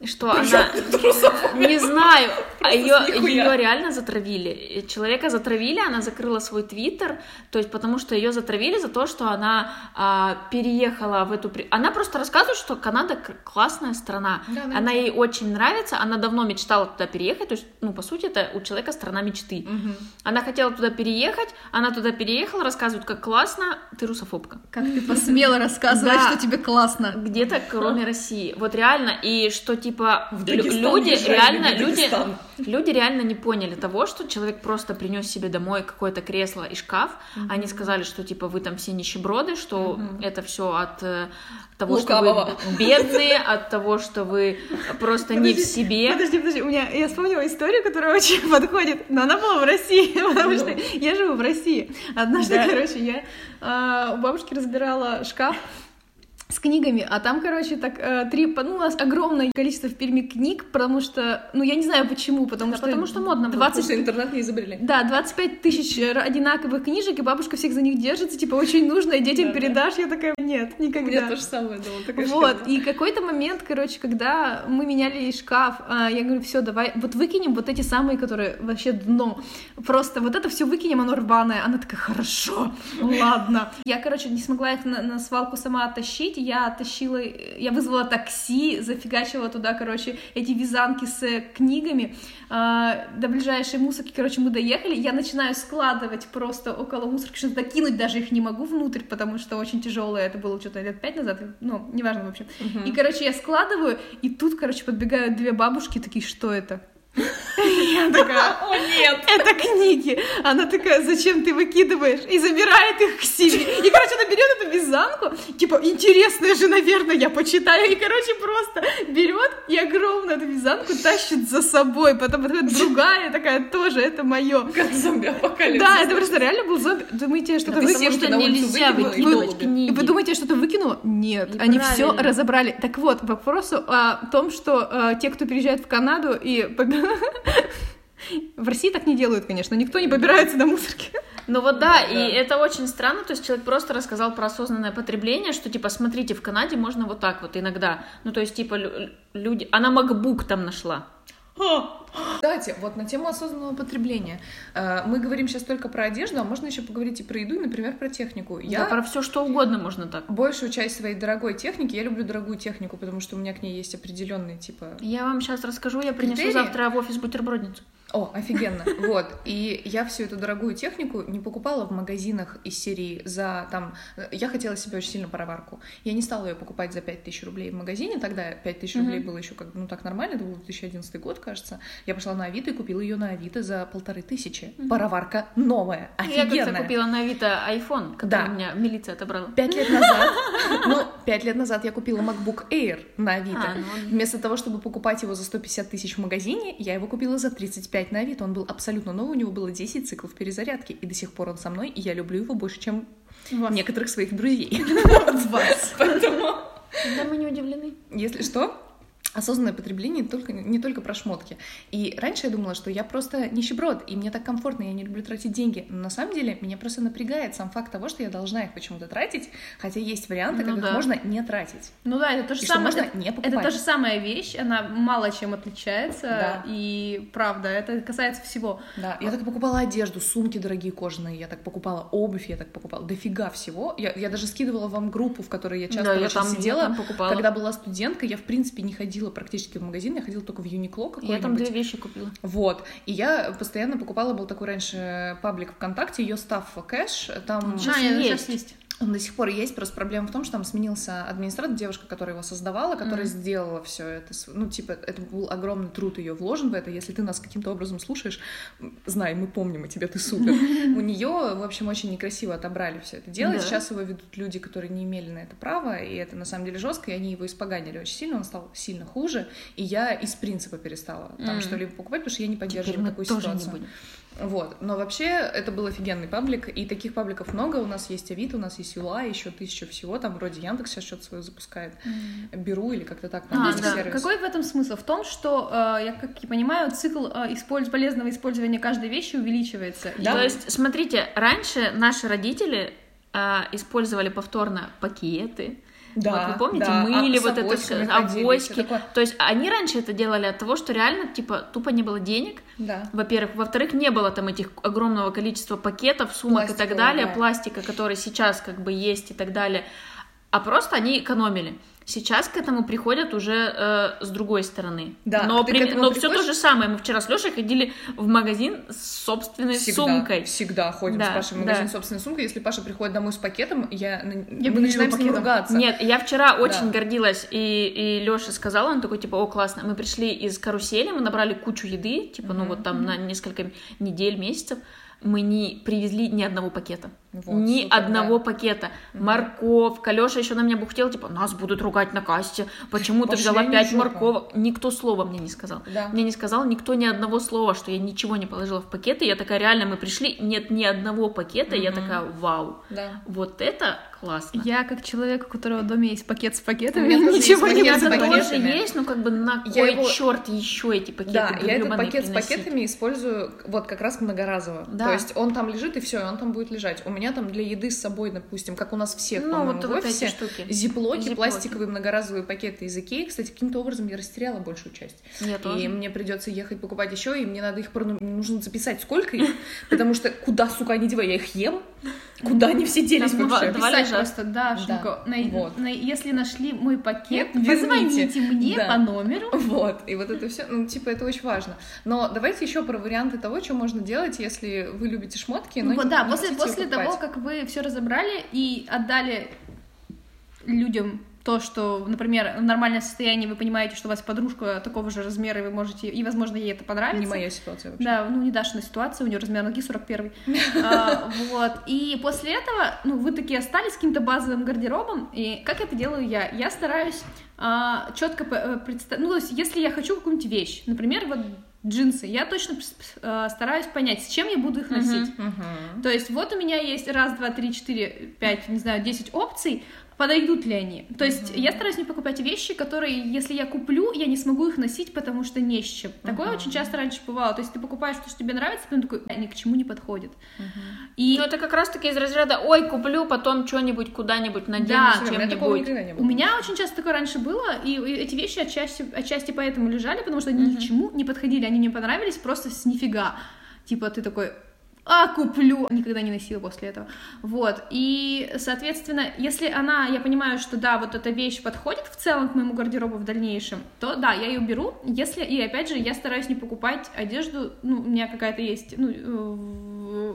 что она... Не знаю, а ее, ее реально затравили. Человека затравили, она закрыла свой твиттер, то есть потому что ее затравили за то, что она а, переехала в эту... Она просто рассказывает, что Канада классная страна. Да, она да. ей очень нравится, она давно мечтала туда переехать, то есть, ну, по сути, это у человека страна мечты. Мгм. Она хотела туда переехать, она туда переехала, рассказывает, как классно, ты русофобка. Как ты посмела рассказывать, что тебе классно. Где-то кроме России. Вот реально, и что типа люди реально, люди. Люди реально не поняли того, что человек просто принес себе домой какое-то кресло и шкаф. Они сказали, что типа вы там все нищеброды, что это все от э, того, что Лукавого. вы бедные, от того, что вы просто не в себе. Подожди, подожди, у меня я вспомнила историю, которая очень подходит, но она была в России, потому что я живу в России. Однажды, Да. короче, я а, у бабушки разбирала шкаф с книгами, а там, короче, так э, три, ну, у нас огромное количество в Перми книг, потому что, ну, я не знаю почему, потому Да что... потому что модно было. 20 Потому что интернет не изобрели. Да, 25 тысяч одинаковых книжек, и бабушка всех за них держится, типа, очень нужно, и детям передашь. Я такая, нет, никогда. то же самое такая Вот, и какой-то момент, короче, когда мы меняли шкаф, а, я говорю, все, давай, вот выкинем вот эти самые, которые вообще дно. Просто вот это все выкинем, оно рваное. Она такая, хорошо, ладно. Я, короче, не смогла их на, на свалку сама оттащить, я оттащила, я вызвала такси, зафигачила туда, короче, эти вязанки с книгами. А, до ближайшей мусорки, короче, мы доехали, я начинаю складывать просто около мусорки, что-то кинуть даже их не могу внутрь, потому что очень тяжелое, это было что-то лет пять назад, ну, неважно, в общем. И, короче, я складываю, и тут, короче, подбегают две бабушки, такие, что это? Я такая, О, нет! это книги. Она такая, зачем ты выкидываешь? И забирает их к себе. И, короче, она берет эту вязанку, типа, интересная же, наверное, я почитаю. И, короче, просто берет и огромную эту вязанку тащит за собой. Потом подходит другая такая, тоже, это мое. Как зомби-апокалипсис. Да, это просто реально был зомби. Думаете, что-то Потому что нельзя выкидывать книги. вы думаете, что-то выкинула? Нет, И они все разобрали. Так вот, к вопросу о том, что э, те, кто переезжает в Канаду и в России так не делают, конечно, никто не побирается до мусорки. Ну вот да, Да. и это очень странно, то есть человек просто рассказал про осознанное потребление, что типа смотрите, в Канаде можно вот так вот иногда, ну то есть типа лю- люди, она MacBook там нашла. Кстати, вот на тему осознанного потребления. Э, Мы говорим сейчас только про одежду, а можно еще поговорить и про еду, и, например, про технику. Да, Я про все что угодно можно так. большую часть своей дорогой техники, я люблю дорогую технику, потому что у меня к ней есть определенные, типа... Я вам сейчас расскажу, я принесу Критерии? завтра в офис бутербродницу. О, офигенно. Вот. И я всю эту дорогую технику не покупала в магазинах из серии за там... Я хотела себе очень сильно пароварку. Я не стала ее покупать за 5000 рублей в магазине. Тогда 5000 рублей было еще как ну так нормально. Это был 2011 год, кажется. Я пошла на Авито и купила ее на Авито за полторы тысячи. Пароварка новая, Я как-то офигенная. купила на Авито iPhone, который Да. у меня милиция отобрала. Пять лет назад, ну, пять лет назад я купила MacBook Air на Авито. А, ну, Вместо того, чтобы покупать его за 150 тысяч в магазине, я его купила за 35 на Авито. Он был абсолютно новый, у него было 10 циклов перезарядки, и до сих пор он со мной, и я люблю его больше, чем некоторых своих друзей. Вас. Поэтому, Да, мы не удивлены. если что, осознанное потребление не только, не только про шмотки. И раньше я думала, что я просто нищеброд, и мне так комфортно, я не люблю тратить деньги. Но на самом деле меня просто напрягает сам факт того, что я должна их почему-то тратить, хотя есть варианты, Ну как да. их можно не тратить. Ну да, это то же И самое. можно это- не Это та же самая вещь, она мало чем отличается, Да. и правда, это касается всего. Да, я так покупала одежду, сумки дорогие кожаные, я так покупала обувь, я так покупала дофига всего. Я, я даже скидывала вам группу, в которой я часто Да, я там- я сидела. там покупала. Когда была студенткой, я в принципе не ходила практически в магазин, я ходила только в Юникло Я там какой-нибудь. две вещи купила. Вот. И я постоянно покупала, был такой раньше паблик ВКонтакте, ее став кэш, там... Сейчас А, нет, есть. сейчас есть. Он до сих пор есть, просто проблема в том, что там сменился администратор, девушка, которая его создавала, которая mm-hmm. сделала все это. Ну, типа, это был огромный труд ее вложен в это. Если ты нас каким-то образом слушаешь, знай, мы помним о тебе, ты супер. У нее, в общем, очень некрасиво отобрали все это дело. Сейчас его ведут люди, которые не имели на это права, и это на самом деле жестко, и они его испоганили очень сильно, он стал сильно хуже, и я из принципа перестала там что-либо покупать, потому что я не поддерживаю такую ситуацию. Вот. Но вообще это был офигенный паблик, и таких пабликов много. У нас есть Авито, у нас есть Юла, еще тысяча всего. Там вроде Яндекс сейчас что-то свое запускает. Mm. Беру или как-то так. Там а, да. Сервис. Какой в этом смысл? В том, что, э, я как и понимаю, цикл э, использ... полезного использования каждой вещи увеличивается. Да? То есть, смотрите, раньше наши родители э, использовали повторно пакеты, да, вот вы помните, да. мыли а, вот это, авоськи. То есть они раньше это делали от того, что реально, типа, тупо не было денег, да. во-первых. Во-вторых, не было там этих огромного количества пакетов, сумок Пластикового, и так далее, да. пластика, который сейчас как бы есть и так далее. А просто они экономили. Сейчас к этому приходят уже э, с другой стороны. Да, но при, но приходишь... все то же самое. Мы вчера с Лешей ходили в магазин с собственной всегда, сумкой. Всегда ходим да, с Пашей в магазин да. с собственной сумкой. Если Паша приходит домой с пакетом, я, я мы начинаем с ним ругаться. Нет, я вчера очень да. гордилась, и, и Леша сказал, он такой, типа, о, классно. Мы пришли из карусели, мы набрали кучу еды, типа, mm-hmm. ну вот там mm-hmm. на несколько недель, месяцев мы не привезли ни одного пакета. Вот, ни супер, одного да. пакета. Угу. Морковка. Леша еще на меня бухтел, типа, нас будут ругать на кассе. Почему ты взяла пять морковок? Никто слова мне не сказал. Да. Мне не сказал никто ни одного слова, что я ничего не положила в пакеты. Я такая, реально, мы пришли, нет ни одного пакета. Угу. Я такая, вау. Да. Вот это классно. Я как человек, у которого в доме есть пакет с пакетами, ничего не буду. тоже есть, но как бы на кой его... черт еще эти пакеты Да, я этот пакет приносить. с пакетами использую вот как раз многоразово. Да. То есть он там лежит и все, он там будет лежать. У меня там для еды с собой, допустим, как у нас всех, ну, вот в офисе, штуки. Зиплоки, зиплоки, пластиковые многоразовые пакеты из Икеи. Кстати, каким-то образом я растеряла большую часть. Я и тоже. мне придется ехать покупать еще, и мне надо их нужно записать, сколько их, потому что куда, сука, они девают, я их ем, куда они все делись вообще? Писать просто, Дашенька, да. на, вот. на, если нашли мой пакет, позвоните мне да. по номеру. Вот, и вот это все, ну, типа, это очень важно. Но давайте еще про варианты того, что можно делать, если вы любите шмотки, но ну, не, Да, не после, после того, как вы все разобрали и отдали людям то, что, например, в нормальном состоянии вы понимаете, что у вас подружка такого же размера, и вы можете, и, возможно, ей это понравится. Не моя ситуация вообще. Да, ну, не Дашина ситуация, у нее размер ноги 41 а, Вот, и после этого, ну, вы такие остались с каким-то базовым гардеробом, и как это делаю я? Я стараюсь а, четко э, представить, ну, то есть, если я хочу какую-нибудь вещь, например, вот джинсы, я точно э, стараюсь понять, с чем я буду их носить. Uh-huh, uh-huh. То есть вот у меня есть раз, два, три, четыре, пять, не знаю, десять опций, подойдут ли они. То есть mm-hmm. я стараюсь не покупать вещи, которые, если я куплю, я не смогу их носить, потому что не с чем. Mm-hmm. Такое очень часто раньше бывало. То есть ты покупаешь то, что тебе нравится, потом такой, а, ни к чему не подходит. Mm-hmm. И... Ну это как раз-таки из разряда, ой, куплю, потом что-нибудь куда-нибудь надену, да, чем-нибудь. У меня очень часто такое раньше было, и эти вещи отчасти, отчасти поэтому лежали, потому что они mm-hmm. ни к чему не подходили, они мне понравились просто с нифига. Типа ты такой, а, куплю. Никогда не носила после этого. Вот. И, соответственно, если она, я понимаю, что да, вот эта вещь подходит в целом к моему гардеробу в дальнейшем, то да, я ее беру. Если, и опять же, я стараюсь не покупать одежду, ну, у меня какая-то есть, ну, э,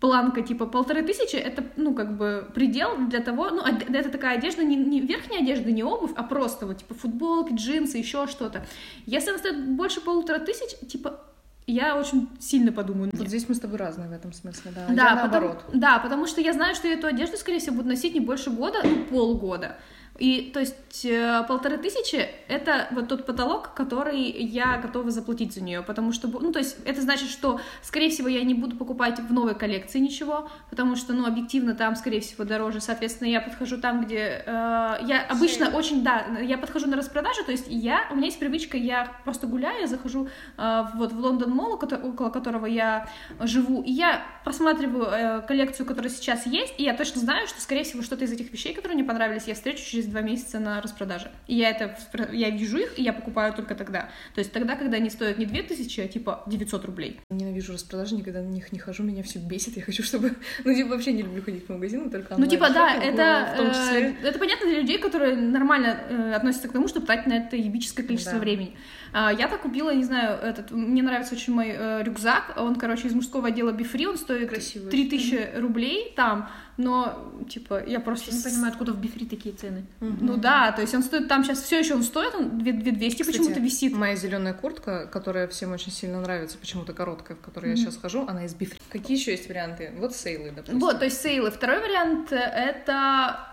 планка типа полторы тысячи, это, ну, как бы предел для того, ну, это такая одежда, не, не верхняя одежда, не обувь, а просто вот, типа, футболки, джинсы, еще что-то. Если она стоит больше полутора тысяч, типа, я очень сильно подумаю. Вот здесь мы с тобой разные в этом смысле, да. Да, я наоборот. Потому, да, потому что я знаю, что я эту одежду, скорее всего, буду носить не больше года, ну, полгода. И, то есть, э, полторы тысячи — это вот тот потолок, который я готова заплатить за нее, потому что, ну, то есть, это значит, что, скорее всего, я не буду покупать в новой коллекции ничего, потому что, ну, объективно там, скорее всего, дороже, соответственно, я подхожу там, где... Э, я обычно Шею. очень, да, я подхожу на распродажу, то есть, я, у меня есть привычка, я просто гуляю, я захожу э, вот в Лондон Молл, около которого я живу, и я просматриваю э, коллекцию, которая сейчас есть, и я точно знаю, что, скорее всего, что-то из этих вещей, которые мне понравились, я встречу через через два месяца на распродаже. И я это, я вижу их, и я покупаю только тогда. То есть тогда, когда они стоят не 2000, а типа 900 рублей. Ненавижу распродажи, никогда на них не хожу, меня все бесит. Я хочу, чтобы... Ну, типа, вообще не люблю ходить по магазину, только Ну, типа, да, это... В числе... Э, это понятно для людей, которые нормально э, относятся к тому, чтобы тратить на это ебическое количество да. времени. А, я так купила, не знаю, этот... Мне нравится очень мой э, рюкзак. Он, короче, из мужского отдела Befree, он стоит Красивый. 3000 рублей там но, типа, я просто... Я не понимаю, откуда в Befree такие цены. Ну да, то есть он стоит, там сейчас все еще он стоит, он 2200 Кстати, почему-то висит. Моя зеленая куртка, которая всем очень сильно нравится, почему-то короткая, в которой я сейчас хожу, она из Befree. Какие еще есть варианты? Вот сейлы, допустим. Вот, то есть сейлы. Второй вариант это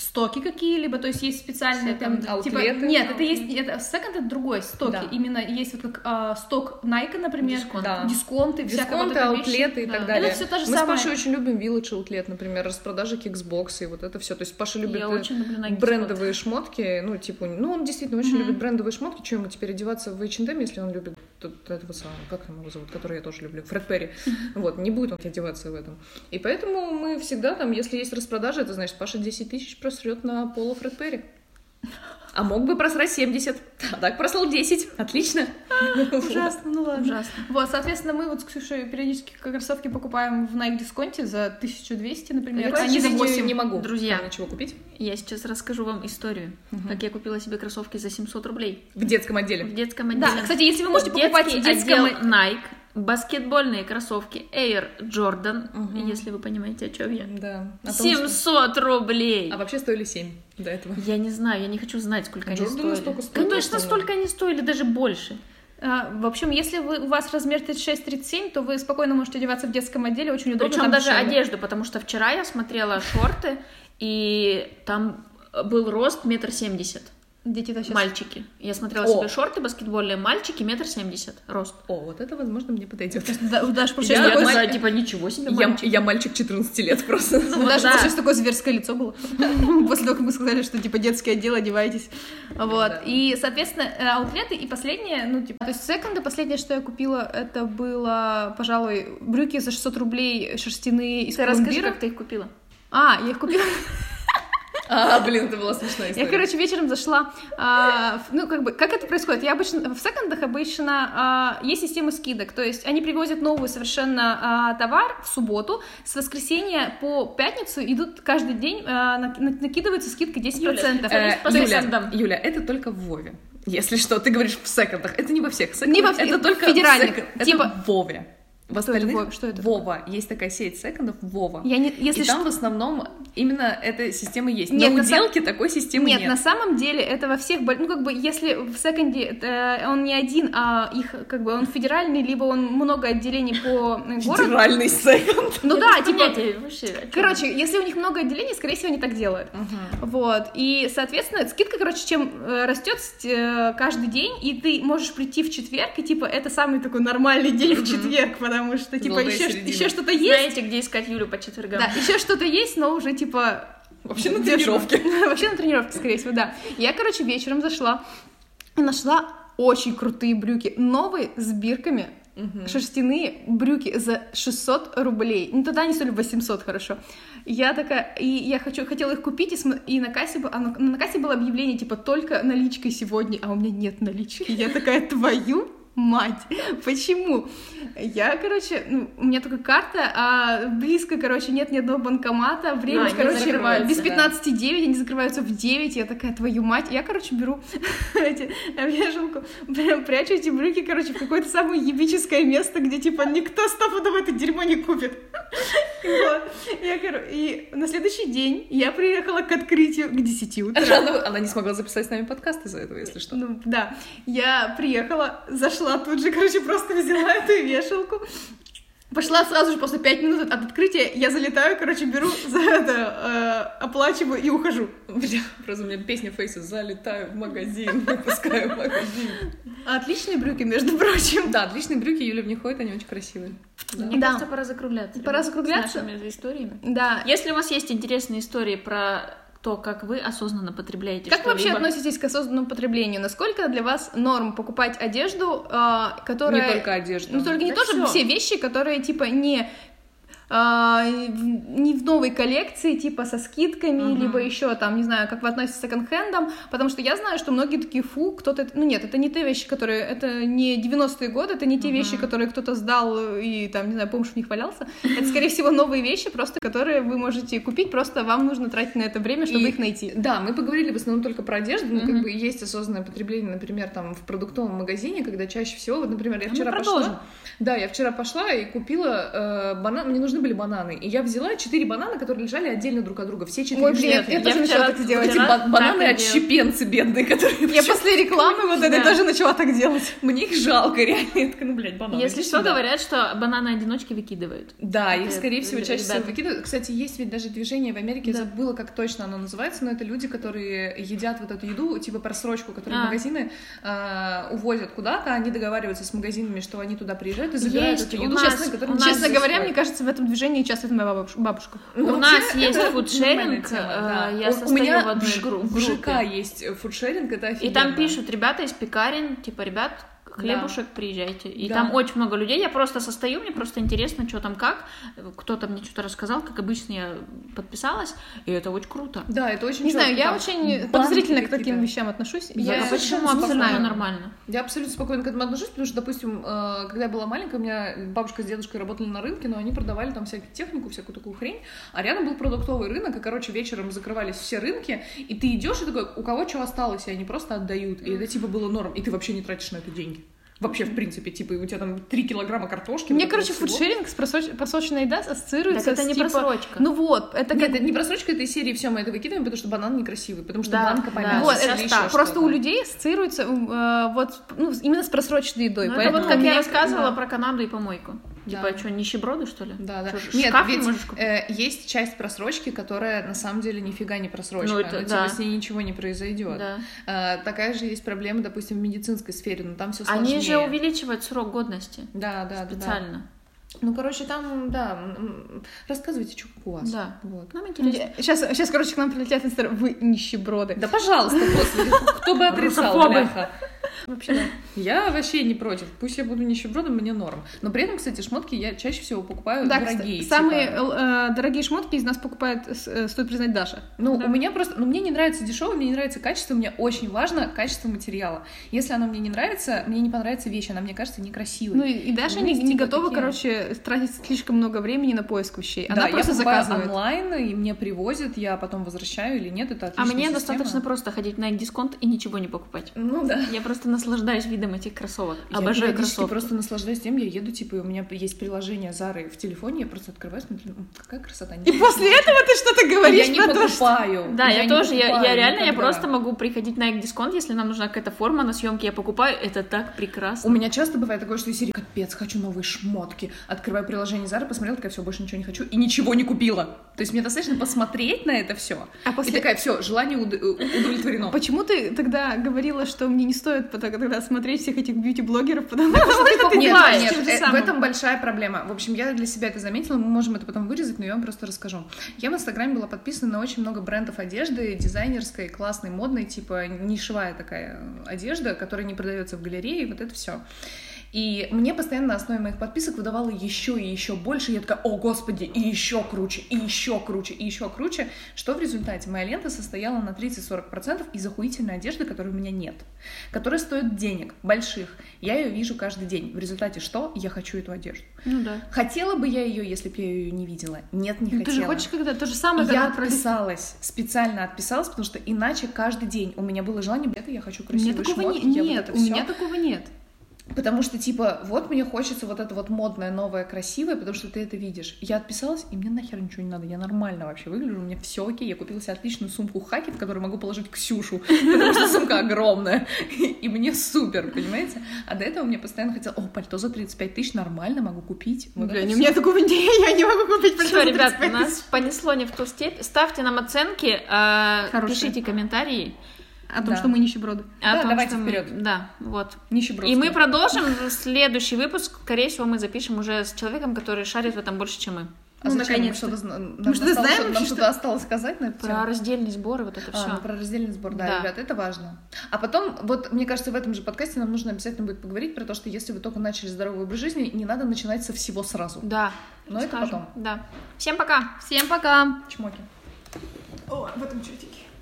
стоки какие-либо, то есть есть специальные там, типа, нет, это есть, это секонд это другой, стоки, Да. именно есть вот как а, сток Nike, например, Дисконт. Да. дисконты, вот Дисконты, вещь. аутлеты и Да. так Это далее. всё то же Мы самое. с Пашей очень любим Village Outlet, например, распродажи Kixbox ы и вот это все. То есть Паша любит э, брендовые шмотки, ну, типа, ну, он действительно очень Мгм. любит брендовые шмотки. Что ему теперь одеваться в H&M, если он любит этого самого, как там его зовут, который я тоже люблю, Фред Перри. Вот, не будет он одеваться в этом. И поэтому мы всегда там, если есть распродажа, это значит, Паша 10 тысяч просрет на поло Фред Перри. А мог бы просрать 70. А так прослал 10. Отлично. Ужасно, ну ладно. Ужасно. Вот, соответственно, мы вот с Ксюшей периодически кроссовки покупаем в Nike дисконте за 1200, например, Я, а не за кстати, 8. не могу Друзья. ничего купить. Я сейчас расскажу вам историю, как я купила себе кроссовки за 700 рублей В детском отделе. в детском отделе. Да, кстати, если вы можете Детский покупать в детском... отдел Nike, баскетбольные кроссовки Air Jordan, Мгм. если вы понимаете, о чем я. Да. О том, что- 700 рублей! А вообще стоили 7 до этого. Я не знаю, я не хочу знать, сколько они Джорданы стоили. столько стоили, Конечно, что- столько они стоили, даже больше. А, В общем, если вы, у вас размер 36-37, то вы спокойно можете одеваться в детском отделе, очень удобно. Причем даже дешевле. одежду, потому что вчера я смотрела шорты, и там был рост метр семьдесят. Дети-то сейчас... Мальчики. Я смотрела О. себе шорты баскетбольные, мальчики метр семьдесят рост. О, вот это, возможно, мне подойдет. Да, у Даши Я, Я такая, маль- типа, ничего себе, Я, мальчик. я мальчик 14 лет просто. У вот Даши да. получается такое зверское лицо было. После того, как мы сказали, что, типа, детский отдел, одевайтесь. Вот. И, соответственно, э, аутлеты и последнее, ну, типа... То есть секонды, последнее, что я купила, это было, пожалуй, брюки за 600 рублей шерстяные из Ты расскажи, как ты их купила. А, я их купила... А, блин, это была смешная история. Я, короче, вечером зашла, а, ну, как бы, как это происходит? Я обычно, в секондах обычно а, есть система скидок, то есть они привозят новый совершенно а, товар в субботу, с воскресенья по пятницу идут каждый день, а, на- на- накидывается скидка 10%. Юля, Э, Юля. Юля, это только в Вове. Если что, ты говоришь в секондах. Это не во всех секондах. Не во всех, это только федеральных. в секонд- Это Типа- в Вове. В Что это остальных Вова? Что это Вова. Есть такая сеть секондов Вова. Я не, если и там что- в основном именно эта система есть. Нет, На на уделке такой системы Нет, нет. на самом деле это во всех, ну как бы если в секонде э, он не один, а их как бы он федеральный, либо он много отделений по городу. Федеральный секонд. Ну да, типа, Короче, если у них много отделений, скорее всего, они так делают. Вот. И, соответственно, скидка, короче, чем э, растет э, каждый день, и ты можешь прийти в четверг, и типа это самый такой нормальный день в четверг, потому что типа Золотая еще, середина. еще что-то есть. Знаете, где искать Юлю по четвергам? Да, еще что-то есть, но уже типа Вообще на тренировке. Вообще на тренировке, скорее всего, да. Я, короче, вечером зашла и нашла очень крутые брюки, новые с бирками, шерстяные брюки за 600 рублей. Ну, тогда они стоили 800, хорошо. Я такая, и я хочу, хотела их купить, и, см- и на, кассе, а на, на кассе было объявление, типа, только наличкой сегодня, а у меня нет налички. Я такая, твою мать, почему? Я, короче, ну, у меня только карта, а близко, короче, нет ни одного банкомата, время, А, короче, без да. 15 9, они закрываются в 9, я такая, твою мать, я, короче, беру эти, вешалку, прям прячу эти брюки, короче, в какое-то самое ебическое место, где, типа, никто стопудово это дерьмо не купит. Я, и на следующий день я приехала к открытию к 10 утра. Она, не смогла записать с нами подкаст из-за этого, если что. Ну, да. Я приехала, зашла тут же, короче, просто взяла эту вешалку. Пошла сразу же после 5 минут от открытия, я залетаю, короче, беру за это, э, оплачиваю и ухожу. Бля, просто у меня песня Фейса «Залетаю в магазин, выпускаю в магазин». Отличные брюки, между прочим. Да, отличные брюки, Юля в них ходит, они очень красивые. Мне Да. кажется, пора закругляться. Пора закругляться. С нашими историями. Да. Если у вас есть интересные истории про то, как вы осознанно потребляете Как вы вообще относитесь к осознанному потреблению? Насколько для вас норм покупать одежду, э, которая... Не только одежда. Ну, только не Да тоже всё. все вещи, которые, типа, не а, не в новой коллекции, типа со скидками, Мгм. либо еще там, не знаю, как вы относитесь к секонд-хендам, потому что я знаю, что многие такие, фу, кто-то... Ну нет, это не те вещи, которые... Это не 90-е годы, это не те вещи, которые кто-то сдал и там, не знаю, помнишь, в них валялся. Это, скорее всего, новые вещи, просто которые вы можете купить, просто вам нужно тратить на это время, чтобы И- их найти. Да, мы поговорили в основном только про одежду, но Мгм. как бы есть осознанное потребление, например, там в продуктовом магазине, когда чаще всего, вот, например, я А вчера пошла, да, я вчера пошла и купила э, банан, мне нужны нужны были бананы. И я взяла четыре банана, которые лежали отдельно друг от друга. Все четыре. Ой, блин, штуки. я тоже я начала так делать. Эти ба- бананы отщепенцы бедные, которые... Я после рекламы вот этой тоже начала так делать. Мне их жалко, реально. Я такая, ну, блядь, бананы. Если что, говорят, что бананы-одиночки выкидывают. Да, их, скорее всего, чаще всего выкидывают. Кстати, есть ведь даже движение в Америке, я забыла, как точно оно называется, но это люди, которые едят вот эту еду, типа просрочку, которую А. магазины а, увозят куда-то, они договариваются с магазинами, что они туда приезжают и забирают эту еду, честно, говоря, мне кажется, в этом движении участвует моя бабуш- бабушка. Ну, У нас есть это фудшеринг, тема, да. э, я У- состою у меня в одной в, гру- в группе. ЖК есть фудшеринг, это И офигенно. там пишут, ребята из пекарен, типа, ребят, хлебушек, приезжайте. И Да. там очень много людей. Я просто состою, мне просто интересно, что там как. Кто-то мне что-то рассказал, как обычно я подписалась, и это очень круто. Да, это очень Не знаю, я там очень банки подозрительно к таким вещам отношусь. Я Я почему абсолютно нормально? Я абсолютно спокойно к этому отношусь, потому что, допустим, э, когда я была маленькая, у меня бабушка с дедушкой работали на рынке, но они продавали там всякую технику, всякую такую хрень, а рядом был продуктовый рынок, и, короче, вечером закрывались все рынки, и ты идешь и такой, у кого что осталось, и они просто отдают, и это, типа, было норм, и ты вообще не тратишь на это деньги. Вообще, в принципе, типа, и у тебя там 3 килограмма картошки. Мне, короче, всего. фудшеринг с просроч- просроченной еда ассоциируется Так это с, не типа, просрочка. Ну вот, это Нет, как... это не просрочка этой серии, все мы это выкидываем, потому что банан некрасивый, потому что Да, банка да. помята. Вот, это так. Просто у людей ассоциируется э, вот ну, именно с просроченной едой. Ну, это поэтому вот как я рассказывала да. про Канаду и помойку. Да. Типа, что, нищеброды, что ли? Да, да. Чё, Нет, шкаф не ведь можешь купить? э, есть часть просрочки, которая на самом деле нифига не просрочка. Ну, это типа, да. с ней ничего не произойдет. Да. А, такая же есть проблема, допустим, в медицинской сфере, но там все сложнее. Они же увеличивают срок годности. Да, да, да, да. Специально. Ну, короче, там, да, рассказывайте, что у вас. Да. Вот. Нам интересно. Сейчас, сейчас, короче, к нам прилетят инстаграм. Вы нищеброды. Да, пожалуйста, господи, кто бы отрицал, бляха. Вообще, да. Я вообще не против. Пусть я буду нищебродом, мне норм. Но при этом, кстати, шмотки я чаще всего покупаю Да, дорогие. кстати, самые типа. э, дорогие шмотки из нас покупает, э, стоит признать, Даша. Ну, Да. у меня просто, ну, мне не нравится дешевое, мне не нравится качество, мне очень важно качество материала. Если оно мне не нравится, мне не понравится вещь, она мне кажется некрасивой. Ну и, и Даша не, Есть, не типа, готова, такие. короче, тратить слишком много времени на поиск вещей. Она да, просто я заказывает. онлайн, и мне привозят, я потом возвращаю или нет, это А мне система. достаточно просто ходить на дисконт и ничего не покупать. Ну да. Я просто наслаждаюсь видом этих кроссовок. Я Обожаю кроссовки. просто наслаждаюсь тем, я еду, типа, и у меня есть приложение Зары в телефоне, я просто открываю, смотрю, «М, какая красота. И после этого ты что-то говоришь я не то, что... покупаю. Да, я, не тоже, я, покупаю я реально, я никогда. просто могу приходить на их дисконт, если нам нужна какая-то форма на съемке, я покупаю, это так прекрасно. У меня часто бывает такое, что из серии «Капец, хочу новые шмотки». Открываю приложение Зары, посмотрела, такая, все, больше ничего не хочу, и ничего не купила. То есть мне достаточно посмотреть на это все. А И после... такая, все, желание удовлетворено. Почему ты тогда говорила, что мне не стоит потом- тогда смотреть всех этих бьюти-блогеров, потому Потому что ты Нет, покупаешь. нет, э, в этом большая проблема. В общем, я для себя это заметила, мы можем это потом вырезать, но я вам просто расскажу. Я в Инстаграме была подписана на очень много брендов одежды, дизайнерской, классной, модной, типа нишевая такая одежда, которая не продается в галерее, вот это все. И мне постоянно на основе моих подписок выдавало еще и еще больше. Я такая, о господи, и еще круче, и еще круче, и еще круче. Что в результате? Моя лента состояла на 30-40% из охуительной одежды, которой у меня нет. Которая стоит денег, больших. Я ее вижу каждый день. В результате что? Я хочу эту одежду. Ну да. Хотела бы я ее, если бы я ее не видела? Нет, не Ну, хотела. Ты же хочешь когда то же самое, я отписалась, специально отписалась, потому что иначе каждый день у меня было желание, это я хочу красивые такого шмотки, не- вот нет, это у всё». меня такого нет. Потому что, типа, вот мне хочется вот это вот модное, новое, красивое, потому что ты это видишь. Я отписалась, и мне нахер ничего не надо. Я нормально вообще выгляжу, у меня все окей. Я купила себе отличную сумку Хаки, в которую могу положить Ксюшу, потому что сумка огромная. И мне супер, понимаете? А до этого мне постоянно хотелось, о, пальто за 35 тысяч нормально могу купить. Вот не- у меня такого не, я не могу купить пальто Все, ребят, 35 нас понесло не в ту степь. Ставьте нам оценки, Хорошие. пишите комментарии. О том, Да. что мы нищеброды. о Да, том, давайте что мы- вперед. Да, вот. Нищебродский. И мы продолжим следующий выпуск. Скорее всего, мы запишем уже с человеком, который шарит в этом больше, чем мы. А Ну, зачем? наконец-то. Что-то Мы что-то осталось- знаем Нам что-то осталось сказать на эту Про тему? раздельный сбор и вот это А, все. ну, про раздельный сбор, да, Да. ребят, это важно. А потом, вот, мне кажется, в этом же подкасте нам нужно обязательно будет поговорить про то, что если вы только начали здоровый образ жизни, не надо начинать со всего сразу. Да. Но это потом. Да. Всем пока. Всем пока! Чмоки. О, в этом чертике.